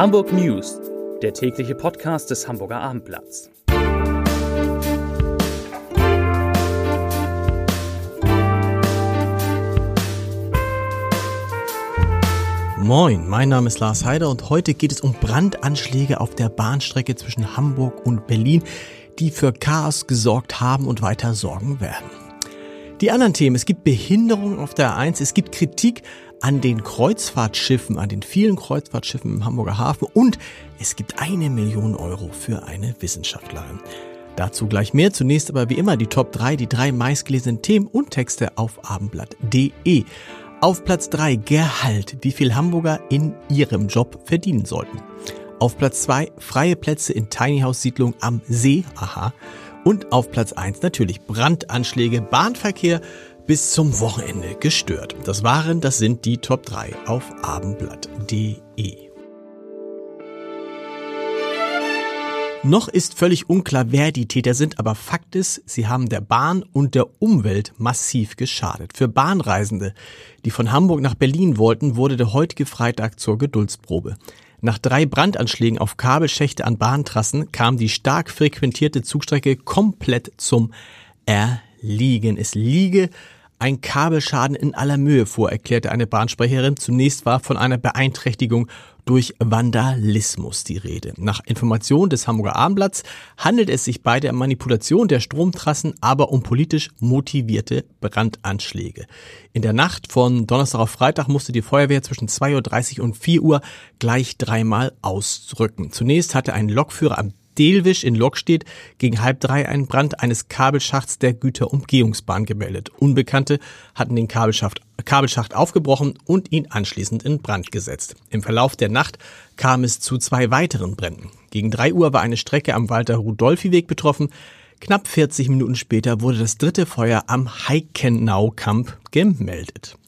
Hamburg News, der tägliche Podcast des Hamburger Abendblatts. Moin, mein Name ist Lars Heider und heute geht es um Brandanschläge auf der Bahnstrecke zwischen Hamburg und Berlin, die für Chaos gesorgt haben und weiter sorgen werden. Die anderen Themen, es gibt Behinderungen auf der A1, es gibt Kritik an den Kreuzfahrtschiffen, an den vielen Kreuzfahrtschiffen im Hamburger Hafen und es gibt eine Million Euro für eine Wissenschaftlerin. Dazu gleich mehr. Zunächst aber wie immer die Top 3, die drei meistgelesenen Themen und Texte auf abendblatt.de. Auf Platz 3 Gehalt, wie viel Hamburger in ihrem Job verdienen sollten. Auf Platz 2 freie Plätze in Tiny House Siedlung am See, aha. Und auf Platz 1 natürlich Brandanschläge, Bahnverkehr bis zum Wochenende gestört. Das waren, das sind die Top 3 auf abendblatt.de. Noch ist völlig unklar, wer die Täter sind, aber Fakt ist, sie haben der Bahn und der Umwelt massiv geschadet. Für Bahnreisende, die von Hamburg nach Berlin wollten, wurde der heutige Freitag zur Geduldsprobe. Nach drei Brandanschlägen auf Kabelschächte an Bahntrassen kam die stark frequentierte Zugstrecke komplett zum Erliegen. Es liege ein Kabelschaden in aller Mühe vor, erklärte eine Bahnsprecherin. Zunächst war von einer Beeinträchtigung durch Vandalismus die Rede. Nach Information des Hamburger Abendblatts handelt es sich bei der Manipulation der Stromtrassen aber um politisch motivierte Brandanschläge. In der Nacht von Donnerstag auf Freitag musste die Feuerwehr zwischen 2.30 Uhr und 4 Uhr gleich dreimal ausrücken. Zunächst hatte ein Lokführer am Delwisch in Lokstedt gegen halb drei einen Brand eines Kabelschachts der Güterumgehungsbahn gemeldet. Unbekannte hatten den Kabelschacht, Kabelschacht aufgebrochen und ihn anschließend in Brand gesetzt. Im Verlauf der Nacht kam es zu zwei weiteren Bränden. Gegen drei Uhr war eine Strecke am Walter-Rudolfi-Weg betroffen. Knapp 40 Minuten später wurde das dritte Feuer am Heikenau-Kamp gemeldet.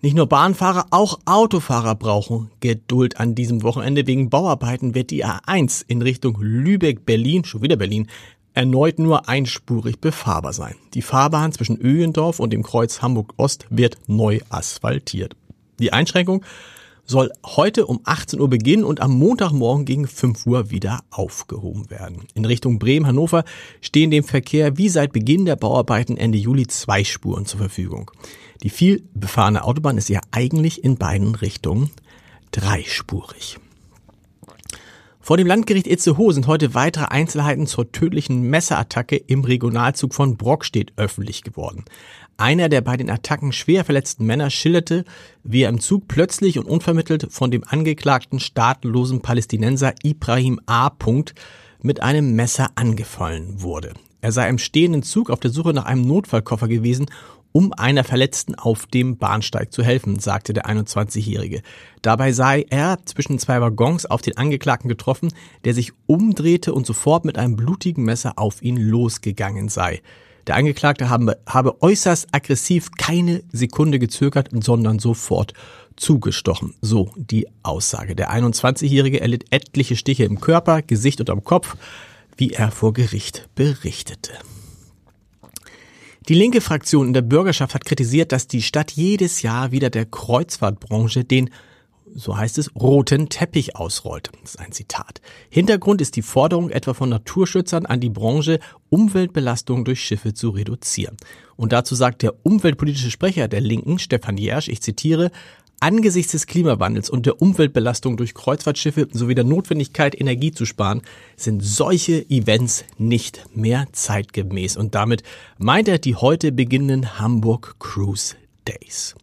Nicht nur Bahnfahrer, auch Autofahrer brauchen Geduld an diesem Wochenende. Wegen Bauarbeiten wird die A1 in Richtung Lübeck-Berlin, schon wieder Berlin, erneut nur einspurig befahrbar sein. Die Fahrbahn zwischen Öhendorf und dem Kreuz Hamburg-Ost wird neu asphaltiert. Die Einschränkung soll heute um 18 Uhr beginnen und am Montagmorgen gegen 5 Uhr wieder aufgehoben werden. In Richtung Bremen-Hannover stehen dem Verkehr wie seit Beginn der Bauarbeiten Ende Juli zwei Spuren zur Verfügung. Die viel befahrene Autobahn ist ja eigentlich in beiden Richtungen dreispurig. Vor dem Landgericht Itzehoe sind heute weitere Einzelheiten zur tödlichen Messerattacke im Regionalzug von Brockstedt öffentlich geworden. Einer der bei den Attacken schwer verletzten Männer schilderte, wie er im Zug plötzlich und unvermittelt von dem angeklagten staatlosen Palästinenser Ibrahim A. mit einem Messer angefallen wurde. Er sei im stehenden Zug auf der Suche nach einem Notfallkoffer gewesen um einer Verletzten auf dem Bahnsteig zu helfen, sagte der 21-Jährige. Dabei sei er zwischen zwei Waggons auf den Angeklagten getroffen, der sich umdrehte und sofort mit einem blutigen Messer auf ihn losgegangen sei. Der Angeklagte habe, habe äußerst aggressiv keine Sekunde gezögert, sondern sofort zugestochen. So die Aussage. Der 21-Jährige erlitt etliche Stiche im Körper, Gesicht und am Kopf, wie er vor Gericht berichtete. Die linke Fraktion in der Bürgerschaft hat kritisiert, dass die Stadt jedes Jahr wieder der Kreuzfahrtbranche den so heißt es, roten Teppich ausrollt. Das ist ein Zitat. Hintergrund ist die Forderung etwa von Naturschützern an die Branche, Umweltbelastungen durch Schiffe zu reduzieren. Und dazu sagt der umweltpolitische Sprecher der Linken, Stefan Jersch, ich zitiere, Angesichts des Klimawandels und der Umweltbelastung durch Kreuzfahrtschiffe sowie der Notwendigkeit, Energie zu sparen, sind solche Events nicht mehr zeitgemäß. Und damit meint er die heute beginnenden Hamburg Cruise Days.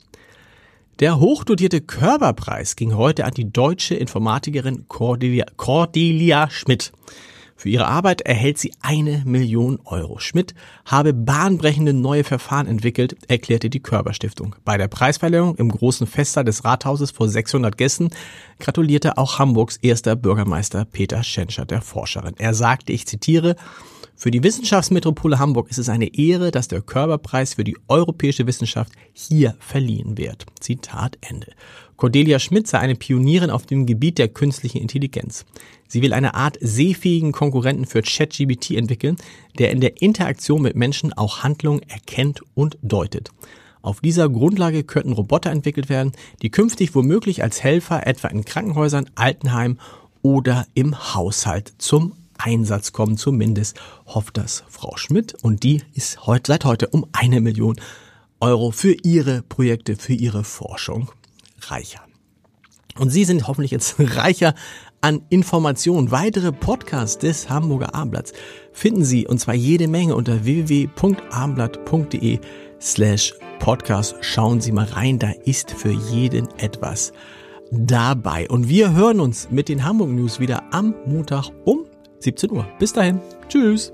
Der hochdotierte Körperpreis ging heute an die deutsche Informatikerin Cordelia, Cordelia Schmidt. Für ihre Arbeit erhält sie eine Million Euro. Schmidt habe bahnbrechende neue Verfahren entwickelt, erklärte die Körperstiftung. Bei der Preisverleihung im großen Festsaal des Rathauses vor 600 Gästen gratulierte auch Hamburgs erster Bürgermeister Peter Schenscher der Forscherin. Er sagte, ich zitiere, für die Wissenschaftsmetropole Hamburg ist es eine Ehre, dass der Körperpreis für die europäische Wissenschaft hier verliehen wird. Zitat Ende. Cordelia Schmidt sei eine Pionierin auf dem Gebiet der künstlichen Intelligenz. Sie will eine Art sehfähigen Konkurrenten für ChatGBT entwickeln, der in der Interaktion mit Menschen auch Handlungen erkennt und deutet. Auf dieser Grundlage könnten Roboter entwickelt werden, die künftig womöglich als Helfer etwa in Krankenhäusern, Altenheimen oder im Haushalt zum Einsatz kommen. Zumindest hofft das Frau Schmidt und die ist heute, seit heute um eine Million Euro für ihre Projekte, für ihre Forschung reicher. Und Sie sind hoffentlich jetzt reicher an Informationen. Weitere Podcasts des Hamburger Abendblatts finden Sie und zwar jede Menge unter www.abendblatt.de slash podcast. Schauen Sie mal rein, da ist für jeden etwas dabei. Und wir hören uns mit den Hamburg News wieder am Montag um 17 Uhr. Bis dahin. Tschüss.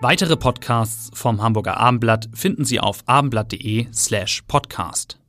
Weitere Podcasts vom Hamburger Abendblatt finden Sie auf abendblatt.de slash podcast.